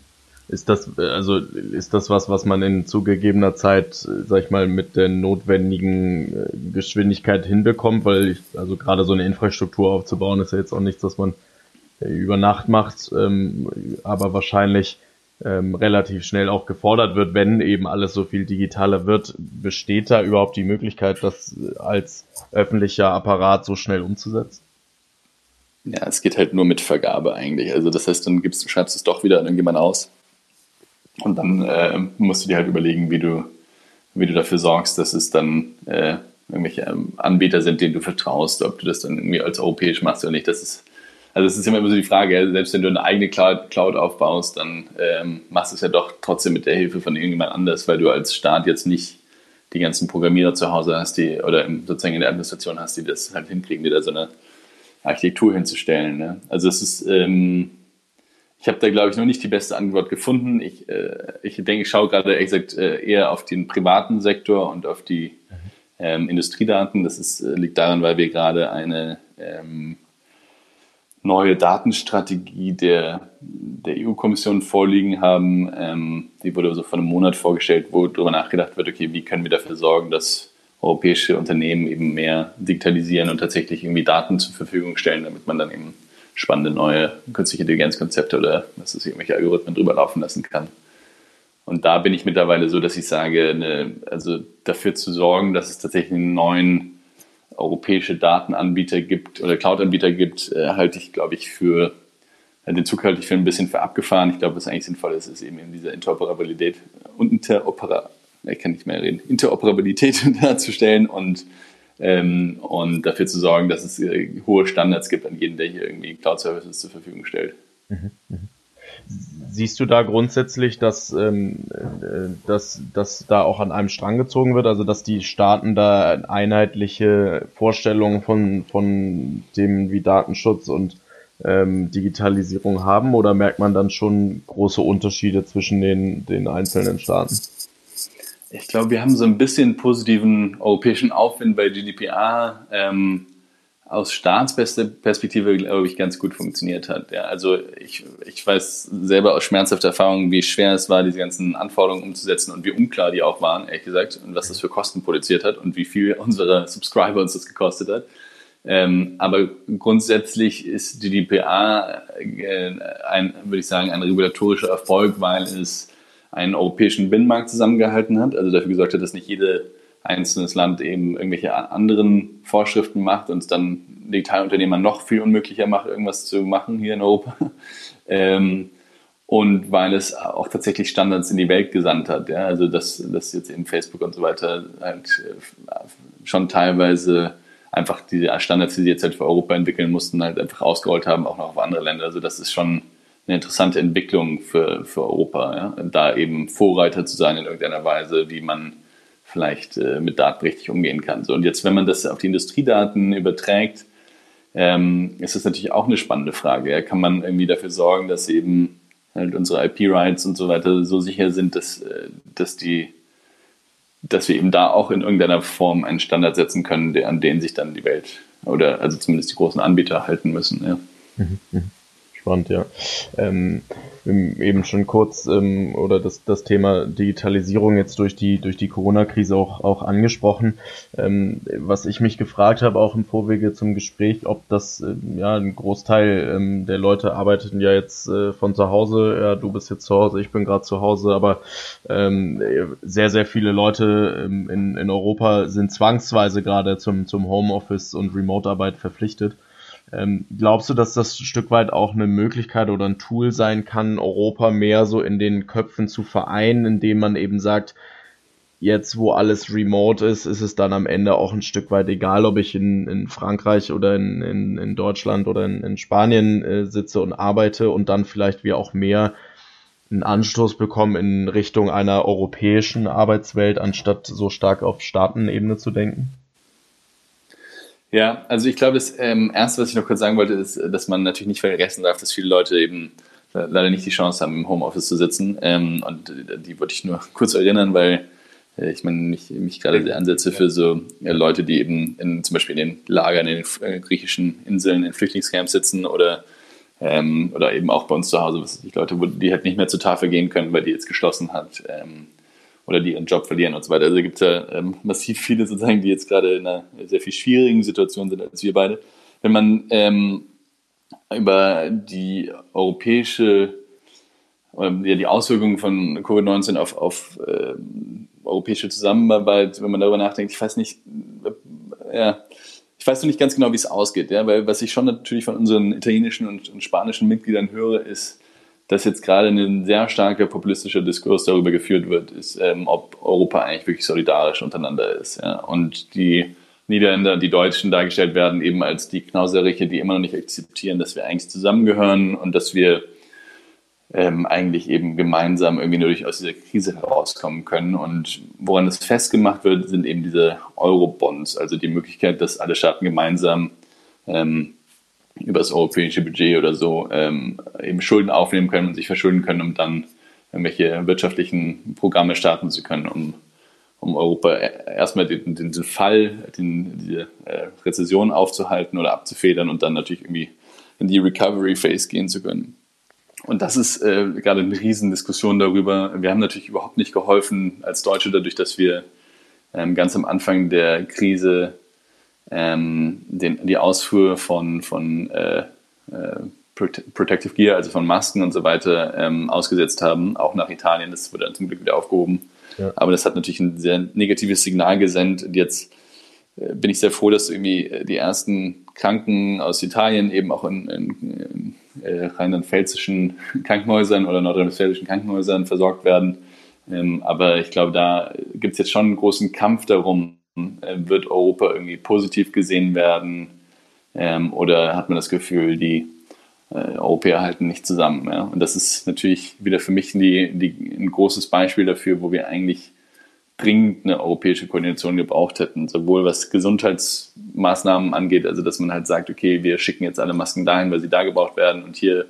Ist das, also ist das was, was man in zugegebener Zeit, sag ich mal, mit der notwendigen äh, Geschwindigkeit hinbekommt? Weil ich, also gerade so eine Infrastruktur aufzubauen, ist ja jetzt auch nichts, was man äh, über Nacht macht, ähm, aber wahrscheinlich ähm, relativ schnell auch gefordert wird, wenn eben alles so viel digitaler wird. Besteht da überhaupt die Möglichkeit, das als öffentlicher Apparat so schnell umzusetzen? Ja, es geht halt nur mit Vergabe eigentlich. Also das heißt, dann gibst, schreibst du es doch wieder an irgendjemand aus und dann äh, musst du dir halt überlegen, wie du, wie du dafür sorgst, dass es dann äh, irgendwelche ähm, Anbieter sind, denen du vertraust, ob du das dann irgendwie als europäisch machst oder nicht. Das ist, also es ist immer so die Frage, selbst wenn du eine eigene Cloud, aufbaust, dann ähm, machst du es ja doch trotzdem mit der Hilfe von irgendjemand anders, weil du als Staat jetzt nicht die ganzen Programmierer zu Hause hast, die oder sozusagen in der Administration hast, die das halt hinkriegen, dir da so eine Architektur hinzustellen. Ne? Also es ist, ähm, ich habe da glaube ich noch nicht die beste Antwort gefunden. Ich, äh, ich denke, ich schaue gerade ehrlich gesagt äh, eher auf den privaten Sektor und auf die ähm, Industriedaten. Das ist, äh, liegt daran, weil wir gerade eine ähm, neue Datenstrategie der, der EU-Kommission vorliegen haben. Ähm, die wurde so vor einem Monat vorgestellt, wo darüber nachgedacht wird, okay, wie können wir dafür sorgen, dass europäische Unternehmen eben mehr digitalisieren und tatsächlich irgendwie Daten zur Verfügung stellen, damit man dann eben spannende neue künstliche Intelligenzkonzepte oder was ist irgendwelche Algorithmen drüber laufen lassen kann. Und da bin ich mittlerweile so, dass ich sage, eine, also dafür zu sorgen, dass es tatsächlich einen neuen europäische Datenanbieter gibt oder Cloud-Anbieter gibt, äh, halte ich, glaube ich, für den Zug halte ich für ein bisschen für abgefahren. Ich glaube, was eigentlich sinnvoll ist, ist eben in dieser Interoperabilität und Interopera, ich kann nicht mehr reden, Interoperabilität darzustellen und, ähm, und dafür zu sorgen, dass es äh, hohe Standards gibt an jeden, der hier irgendwie Cloud-Services zur Verfügung stellt. Mhm, mh. Siehst du da grundsätzlich, dass, ähm, äh, dass, dass da auch an einem Strang gezogen wird, also dass die Staaten da einheitliche Vorstellungen von, von dem wie Datenschutz und ähm, Digitalisierung haben oder merkt man dann schon große Unterschiede zwischen den, den einzelnen Staaten? Ich glaube, wir haben so ein bisschen positiven europäischen Aufwind bei GDPR. Ähm, aus Staatsperspektive, glaube ich, ganz gut funktioniert hat. Ja, also ich, ich weiß selber aus schmerzhafter Erfahrung, wie schwer es war, diese ganzen Anforderungen umzusetzen und wie unklar die auch waren, ehrlich gesagt, und was das für Kosten produziert hat und wie viel unsere Subscriber uns das gekostet hat. Ähm, aber grundsätzlich ist GDPR äh, ein, würde ich sagen, ein regulatorischer Erfolg, weil es einen europäischen Binnenmarkt zusammengehalten hat, also dafür gesorgt hat, dass nicht jede einzelnes Land eben irgendwelche anderen Vorschriften macht und es dann Detailunternehmer noch viel unmöglicher macht, irgendwas zu machen hier in Europa. ähm, und weil es auch tatsächlich Standards in die Welt gesandt hat. Ja? Also dass, dass jetzt eben Facebook und so weiter halt äh, schon teilweise einfach diese Standards, die sie jetzt halt für Europa entwickeln mussten, halt einfach ausgerollt haben, auch noch auf andere Länder. Also das ist schon eine interessante Entwicklung für, für Europa, ja? da eben Vorreiter zu sein in irgendeiner Weise, wie man vielleicht äh, mit Daten richtig umgehen kann. So, und jetzt, wenn man das auf die Industriedaten überträgt, ähm, ist das natürlich auch eine spannende Frage. Ja? Kann man irgendwie dafür sorgen, dass eben halt unsere IP-Rights und so weiter so sicher sind, dass, äh, dass die dass wir eben da auch in irgendeiner Form einen Standard setzen können, der, an den sich dann die Welt oder also zumindest die großen Anbieter halten müssen. Ja. Mhm, mh spannend, ja. Ähm, eben schon kurz ähm, oder das, das Thema Digitalisierung jetzt durch die durch die Corona-Krise auch auch angesprochen. Ähm, was ich mich gefragt habe, auch im Vorwege zum Gespräch, ob das äh, ja ein Großteil ähm, der Leute arbeiteten ja jetzt äh, von zu Hause. Ja, du bist jetzt zu Hause, ich bin gerade zu Hause, aber ähm, sehr sehr viele Leute ähm, in in Europa sind zwangsweise gerade zum zum Homeoffice und Remote-Arbeit verpflichtet. Ähm, glaubst du, dass das ein Stück weit auch eine Möglichkeit oder ein Tool sein kann, Europa mehr so in den Köpfen zu vereinen, indem man eben sagt, jetzt wo alles remote ist, ist es dann am Ende auch ein Stück weit egal, ob ich in, in Frankreich oder in, in, in Deutschland oder in, in Spanien äh, sitze und arbeite und dann vielleicht wir auch mehr einen Anstoß bekommen in Richtung einer europäischen Arbeitswelt, anstatt so stark auf Staatenebene zu denken? Ja, also ich glaube, das ähm, Erste, was ich noch kurz sagen wollte, ist, dass man natürlich nicht vergessen darf, dass viele Leute eben leider nicht die Chance haben, im Homeoffice zu sitzen. Ähm, und die wollte ich nur kurz erinnern, weil äh, ich meine, mich, mich gerade sehr ansetze für so äh, Leute, die eben in, zum Beispiel in den Lagern, in den äh, griechischen Inseln, in Flüchtlingscamps sitzen oder, ähm, oder eben auch bei uns zu Hause, was ich Leute, die halt nicht mehr zur Tafel gehen können, weil die jetzt geschlossen hat. Ähm, oder die ihren Job verlieren und so weiter. Also gibt es ja ähm, massiv viele sozusagen, die jetzt gerade in einer sehr viel schwierigen Situation sind als wir beide. Wenn man ähm, über die europäische, ähm, ja, die Auswirkungen von Covid-19 auf, auf äh, europäische Zusammenarbeit, wenn man darüber nachdenkt, ich weiß nicht, äh, ja, ich weiß noch nicht ganz genau, wie es ausgeht, ja, weil was ich schon natürlich von unseren italienischen und, und spanischen Mitgliedern höre, ist, dass jetzt gerade ein sehr starker populistischer Diskurs darüber geführt wird, ist, ähm, ob Europa eigentlich wirklich solidarisch untereinander ist. Ja? Und die Niederländer die Deutschen dargestellt werden, eben als die Knauseriche, die immer noch nicht akzeptieren, dass wir eigentlich zusammengehören und dass wir ähm, eigentlich eben gemeinsam irgendwie nur durch aus dieser Krise herauskommen können. Und woran das festgemacht wird, sind eben diese Euro-Bonds, also die Möglichkeit, dass alle Staaten gemeinsam ähm, über das europäische Budget oder so ähm, eben Schulden aufnehmen können und sich verschulden können, um dann irgendwelche wirtschaftlichen Programme starten zu können, um, um Europa erstmal den, den, den Fall, den, diese äh, Rezession aufzuhalten oder abzufedern und dann natürlich irgendwie in die Recovery Phase gehen zu können. Und das ist äh, gerade eine Riesendiskussion darüber. Wir haben natürlich überhaupt nicht geholfen als Deutsche dadurch, dass wir ähm, ganz am Anfang der Krise ähm, den, die Ausfuhr von, von äh, äh, Protective Gear, also von Masken und so weiter, ähm, ausgesetzt haben, auch nach Italien. Das wurde dann zum Glück wieder aufgehoben. Ja. Aber das hat natürlich ein sehr negatives Signal gesendet. Und jetzt äh, bin ich sehr froh, dass irgendwie äh, die ersten Kranken aus Italien eben auch in, in, in äh, rheinland-pfälzischen Krankenhäusern oder nordrhein-westfälischen Krankenhäusern versorgt werden. Ähm, aber ich glaube, da gibt es jetzt schon einen großen Kampf darum, wird Europa irgendwie positiv gesehen werden ähm, oder hat man das Gefühl, die äh, Europäer halten nicht zusammen. Ja? Und das ist natürlich wieder für mich die, die, ein großes Beispiel dafür, wo wir eigentlich dringend eine europäische Koordination gebraucht hätten, sowohl was Gesundheitsmaßnahmen angeht, also dass man halt sagt, okay, wir schicken jetzt alle Masken dahin, weil sie da gebraucht werden und hier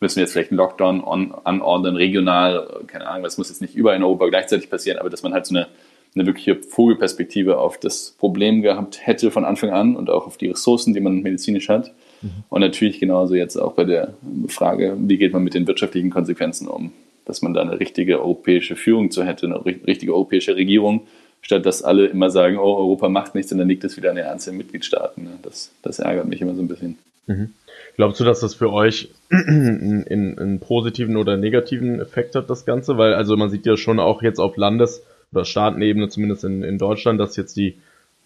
müssen wir jetzt vielleicht einen Lockdown on, anordnen, regional, keine Ahnung, das muss jetzt nicht überall in Europa gleichzeitig passieren, aber dass man halt so eine, eine wirkliche Vogelperspektive auf das Problem gehabt hätte von Anfang an und auch auf die Ressourcen, die man medizinisch hat. Mhm. Und natürlich genauso jetzt auch bei der Frage, wie geht man mit den wirtschaftlichen Konsequenzen um dass man da eine richtige europäische Führung zu hätte, eine richtige europäische Regierung, statt dass alle immer sagen, oh, Europa macht nichts und dann liegt es wieder an den einzelnen Mitgliedstaaten. Das, das ärgert mich immer so ein bisschen. Mhm. Glaubst du, dass das für euch einen, einen positiven oder negativen Effekt hat, das Ganze? Weil, also man sieht ja schon auch jetzt auf Landes- oder Staatenebene, zumindest in, in Deutschland, dass jetzt die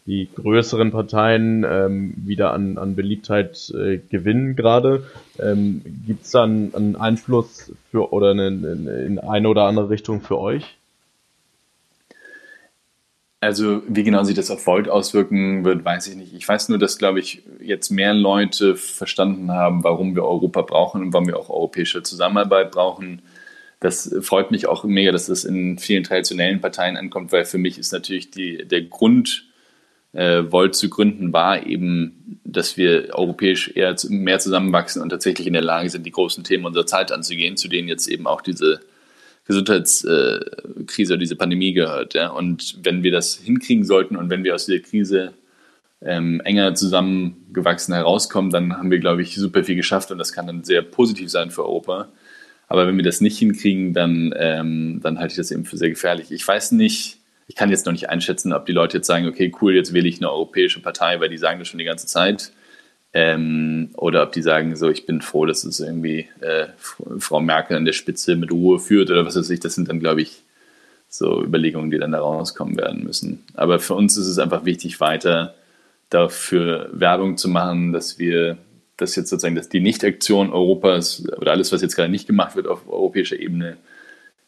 die größeren Parteien ähm, wieder an, an Beliebtheit äh, gewinnen gerade. Ähm, Gibt es da einen, einen, Einfluss für oder eine, in eine oder andere Richtung für euch? Also wie genau sich das auf Volt auswirken wird, weiß ich nicht. Ich weiß nur, dass, glaube ich, jetzt mehr Leute verstanden haben, warum wir Europa brauchen und warum wir auch europäische Zusammenarbeit brauchen. Das freut mich auch mega, dass das in vielen traditionellen Parteien ankommt, weil für mich ist natürlich die, der Grund äh, Volt zu gründen, war eben, dass wir europäisch eher mehr zusammenwachsen und tatsächlich in der Lage sind, die großen Themen unserer Zeit anzugehen, zu denen jetzt eben auch diese Gesundheitskrise oder diese Pandemie gehört. Ja? Und wenn wir das hinkriegen sollten und wenn wir aus dieser Krise ähm, enger zusammengewachsen herauskommen, dann haben wir, glaube ich, super viel geschafft und das kann dann sehr positiv sein für Europa. Aber wenn wir das nicht hinkriegen, dann, ähm, dann halte ich das eben für sehr gefährlich. Ich weiß nicht, ich kann jetzt noch nicht einschätzen, ob die Leute jetzt sagen, okay, cool, jetzt wähle ich eine europäische Partei, weil die sagen das schon die ganze Zeit. Ähm, oder ob die sagen, so, ich bin froh, dass es irgendwie äh, Frau Merkel an der Spitze mit Ruhe führt oder was weiß ich. Das sind dann, glaube ich, so Überlegungen, die dann da rauskommen werden müssen. Aber für uns ist es einfach wichtig, weiter dafür Werbung zu machen, dass wir dass jetzt sozusagen dass die Nichtaktion Europas oder alles, was jetzt gerade nicht gemacht wird auf europäischer Ebene,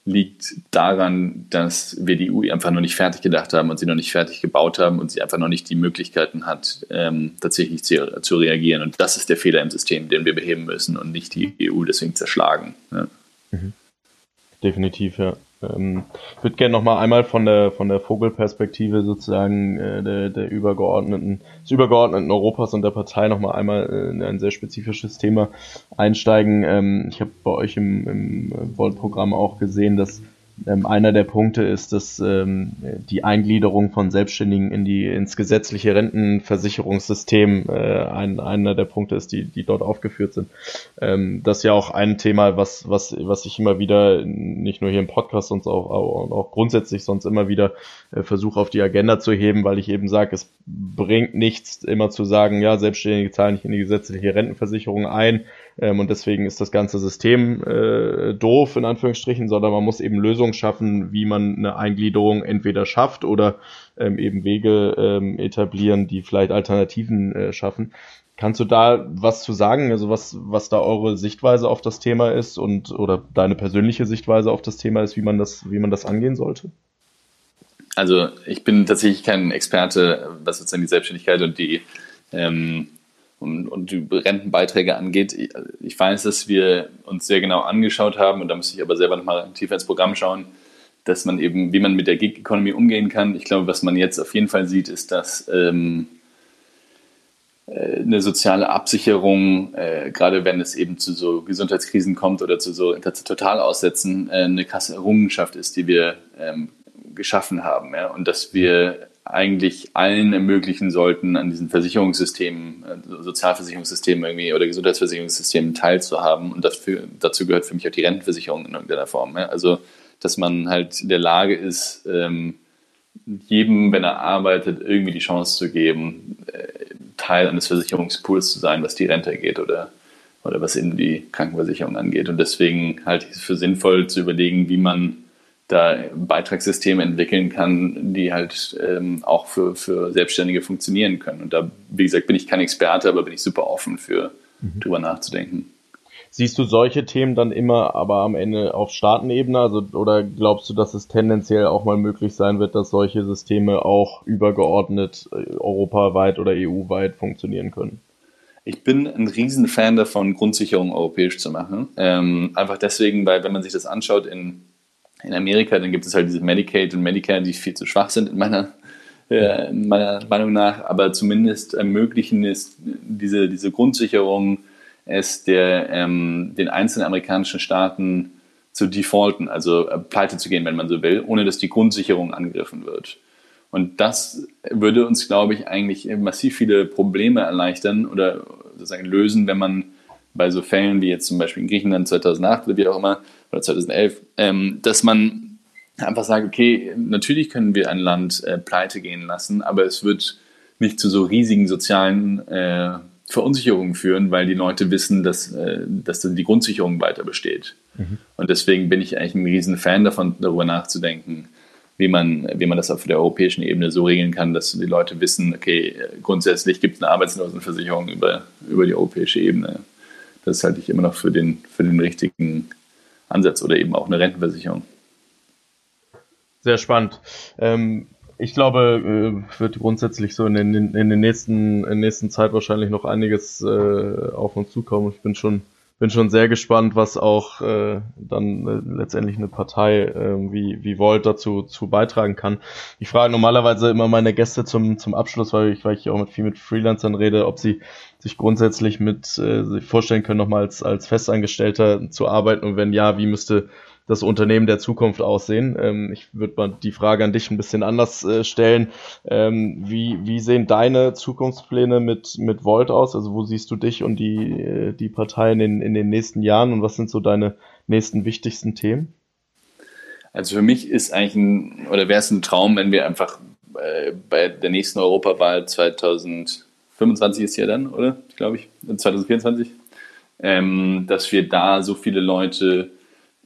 liegt daran, dass wir die EU einfach noch nicht fertig gedacht haben und sie noch nicht fertig gebaut haben und sie einfach noch nicht die Möglichkeiten hat, ähm, tatsächlich zu, zu, reagieren. Und das ist der Fehler im System, den wir beheben müssen und nicht die EU deswegen zerschlagen. Ja. Mhm. Definitiv, ja. Ähm, ich würde gerne nochmal einmal von der von der Vogelperspektive sozusagen äh, der, der übergeordneten, des übergeordneten Europas und der Partei nochmal einmal äh, in ein sehr spezifisches Thema einsteigen. Ähm, ich habe bei euch im, im Volt-Programm auch gesehen, dass ähm, einer der Punkte ist, dass ähm, die Eingliederung von Selbstständigen in die ins gesetzliche Rentenversicherungssystem äh, ein, einer der Punkte ist, die, die dort aufgeführt sind. Ähm, das ist ja auch ein Thema, was, was, was ich immer wieder, nicht nur hier im Podcast, sonst auch, auch, auch grundsätzlich sonst immer wieder äh, versuche auf die Agenda zu heben, weil ich eben sage, es bringt nichts, immer zu sagen, ja, Selbstständige zahlen nicht in die gesetzliche Rentenversicherung ein, ähm, und deswegen ist das ganze System äh, doof, in Anführungsstrichen, sondern man muss eben Lösungen schaffen, wie man eine Eingliederung entweder schafft oder ähm, eben Wege ähm, etablieren, die vielleicht Alternativen äh, schaffen. Kannst du da was zu sagen, also was, was da eure Sichtweise auf das Thema ist und oder deine persönliche Sichtweise auf das Thema ist, wie man das, wie man das angehen sollte? Also ich bin tatsächlich kein Experte, was sozusagen die Selbstständigkeit und die ähm, und, und die Rentenbeiträge angeht. Ich weiß, dass wir uns sehr genau angeschaut haben und da muss ich aber selber nochmal tiefer ins Programm schauen, dass man eben, wie man mit der Gig-Economy umgehen kann. Ich glaube, was man jetzt auf jeden Fall sieht, ist, dass ähm, äh, eine soziale Absicherung, äh, gerade wenn es eben zu so Gesundheitskrisen kommt oder zu so Totalaussätzen, äh, eine krasse Errungenschaft ist, die wir ähm, geschaffen haben. Ja? Und dass wir eigentlich allen ermöglichen sollten, an diesen Versicherungssystemen, äh, Sozialversicherungssystemen irgendwie oder Gesundheitsversicherungssystemen teilzuhaben. Und dafür, dazu gehört für mich auch die Rentenversicherung in irgendeiner Form. Also, dass man halt in der Lage ist, ähm, jedem, wenn er arbeitet, irgendwie die Chance zu geben, äh, Teil eines Versicherungspools zu sein, was die Rente angeht oder, oder was eben die Krankenversicherung angeht. Und deswegen halte ich es für sinnvoll zu überlegen, wie man da Beitragssysteme entwickeln kann, die halt ähm, auch für, für Selbstständige funktionieren können. Und da, wie gesagt, bin ich kein Experte, aber bin ich super offen für mhm. drüber nachzudenken. Siehst du solche Themen dann immer aber am Ende auf Staatenebene? Also, oder glaubst du, dass es tendenziell auch mal möglich sein wird, dass solche Systeme auch übergeordnet äh, europaweit oder EU-weit funktionieren können? Ich bin ein Riesenfan davon, Grundsicherung europäisch zu machen. Ähm, einfach deswegen, weil wenn man sich das anschaut in in Amerika, dann gibt es halt diese Medicaid und Medicare, die viel zu schwach sind in meiner, äh, in meiner Meinung nach, aber zumindest ermöglichen es diese, diese Grundsicherung es der, ähm, den einzelnen amerikanischen Staaten zu defaulten, also äh, pleite zu gehen, wenn man so will, ohne dass die Grundsicherung angegriffen wird. Und das würde uns, glaube ich, eigentlich massiv viele Probleme erleichtern oder sozusagen lösen, wenn man bei so Fällen wie jetzt zum Beispiel in Griechenland 2008 oder wie auch immer, oder 2011, ähm, dass man einfach sagt, okay, natürlich können wir ein Land äh, pleite gehen lassen, aber es wird nicht zu so riesigen sozialen äh, Verunsicherungen führen, weil die Leute wissen, dass, äh, dass die Grundsicherung weiter besteht. Mhm. Und deswegen bin ich eigentlich ein riesen Fan davon, darüber nachzudenken, wie man, wie man das auf der europäischen Ebene so regeln kann, dass die Leute wissen, okay, grundsätzlich gibt es eine Arbeitslosenversicherung über, über die europäische Ebene. Das halte ich immer noch für den, für den richtigen Ansatz oder eben auch eine Rentenversicherung. Sehr spannend. Ähm, ich glaube, äh, wird grundsätzlich so in den, in den nächsten, in der nächsten Zeit wahrscheinlich noch einiges äh, auf uns zukommen. Ich bin schon, bin schon sehr gespannt, was auch äh, dann äh, letztendlich eine Partei äh, wie, wie Volt dazu zu beitragen kann. Ich frage normalerweise immer meine Gäste zum, zum Abschluss, weil ich, weil ich auch mit viel mit Freelancern rede, ob sie sich grundsätzlich mit äh, sich vorstellen können, nochmal als, als Festangestellter zu arbeiten und wenn ja, wie müsste das Unternehmen der Zukunft aussehen? Ähm, ich würde mal die Frage an dich ein bisschen anders äh, stellen. Ähm, wie, wie sehen deine Zukunftspläne mit, mit Volt aus? Also wo siehst du dich und die, äh, die Partei in den, in den nächsten Jahren und was sind so deine nächsten wichtigsten Themen? Also für mich ist eigentlich ein, oder wäre es ein Traum, wenn wir einfach äh, bei der nächsten Europawahl 2000 25 ist ja dann, oder? Glaube ich, 2024. Ähm, dass wir da so viele Leute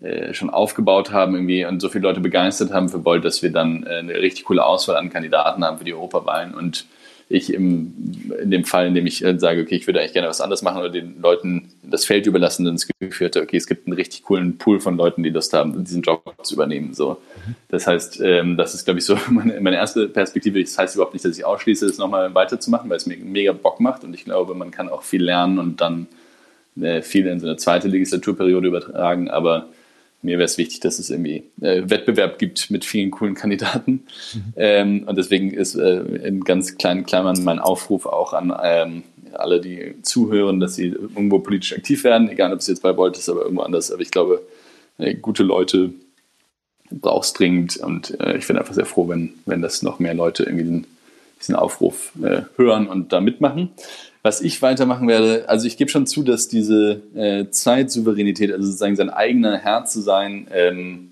äh, schon aufgebaut haben irgendwie und so viele Leute begeistert haben für Bolt, dass wir dann äh, eine richtig coole Auswahl an Kandidaten haben für die Europawahlen und ich im, in dem Fall, in dem ich äh, sage, okay, ich würde eigentlich gerne was anderes machen oder den Leuten das Feld überlassen, dann das Gefühl hatte, okay, es gibt einen richtig coolen Pool von Leuten, die Lust haben, diesen Job zu übernehmen. So. Das heißt, ähm, das ist, glaube ich, so meine, meine, erste Perspektive. Das heißt überhaupt nicht, dass ich ausschließe, es nochmal weiterzumachen, weil es mir mega Bock macht und ich glaube, man kann auch viel lernen und dann äh, viel in so eine zweite Legislaturperiode übertragen, aber mir wäre es wichtig, dass es irgendwie äh, Wettbewerb gibt mit vielen coolen Kandidaten. Mhm. Ähm, und deswegen ist äh, in ganz kleinen Klammern mein Aufruf auch an ähm, alle, die zuhören, dass sie irgendwo politisch aktiv werden, egal ob es jetzt bei Volt ist, aber irgendwo anders. Aber ich glaube, äh, gute Leute brauchst dringend und äh, ich bin einfach sehr froh, wenn, wenn das noch mehr Leute irgendwie diesen, diesen Aufruf äh, hören und da mitmachen. Was ich weitermachen werde, also ich gebe schon zu, dass diese äh, Zeitsouveränität, also sozusagen sein eigener Herr zu sein, ähm,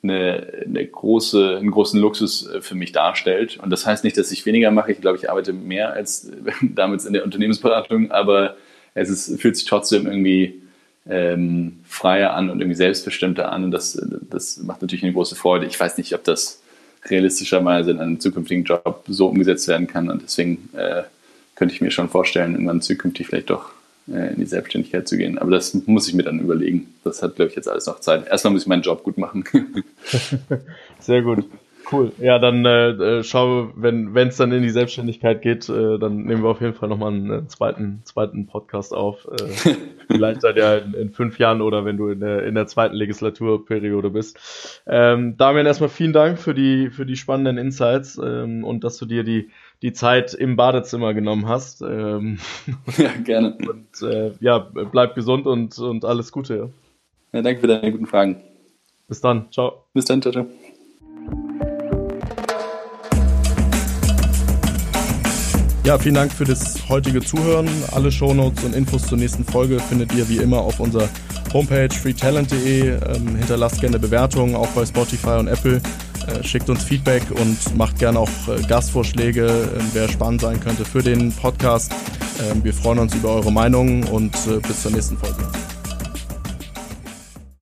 eine, eine große, einen großen Luxus äh, für mich darstellt. Und das heißt nicht, dass ich weniger mache. Ich glaube, ich arbeite mehr als damals in der Unternehmensberatung, aber es ist, fühlt sich trotzdem irgendwie ähm, freier an und irgendwie selbstbestimmter an. Und das, das macht natürlich eine große Freude. Ich weiß nicht, ob das realistischerweise in einem zukünftigen Job so umgesetzt werden kann. Und deswegen äh, könnte ich mir schon vorstellen, irgendwann zukünftig vielleicht doch äh, in die Selbstständigkeit zu gehen. Aber das muss ich mir dann überlegen. Das hat, glaube ich, jetzt alles noch Zeit. Erstmal muss ich meinen Job gut machen. Sehr gut. Cool. Ja, dann äh, äh schau, wenn es dann in die Selbstständigkeit geht, äh, dann nehmen wir auf jeden Fall nochmal einen äh, zweiten, zweiten Podcast auf. Äh, vielleicht dann ja in, in, fünf Jahren oder wenn du in der, in der zweiten Legislaturperiode bist. Ähm, Damian, erstmal vielen Dank für die, für die spannenden Insights ähm, und dass du dir die, die Zeit im Badezimmer genommen hast. Ähm, ja, gerne. Und äh, ja, bleib gesund und, und alles Gute. Ja. ja, danke für deine guten Fragen. Bis dann. Ciao. Bis dann. Ciao, ciao. Ja, vielen Dank für das heutige Zuhören. Alle Shownotes und Infos zur nächsten Folge findet ihr wie immer auf unserer Homepage freetalent.de. Ähm, hinterlasst gerne Bewertungen, auch bei Spotify und Apple. Äh, schickt uns Feedback und macht gerne auch äh, Gastvorschläge, äh, wer spannend sein könnte für den Podcast. Ähm, wir freuen uns über eure Meinungen und äh, bis zur nächsten Folge.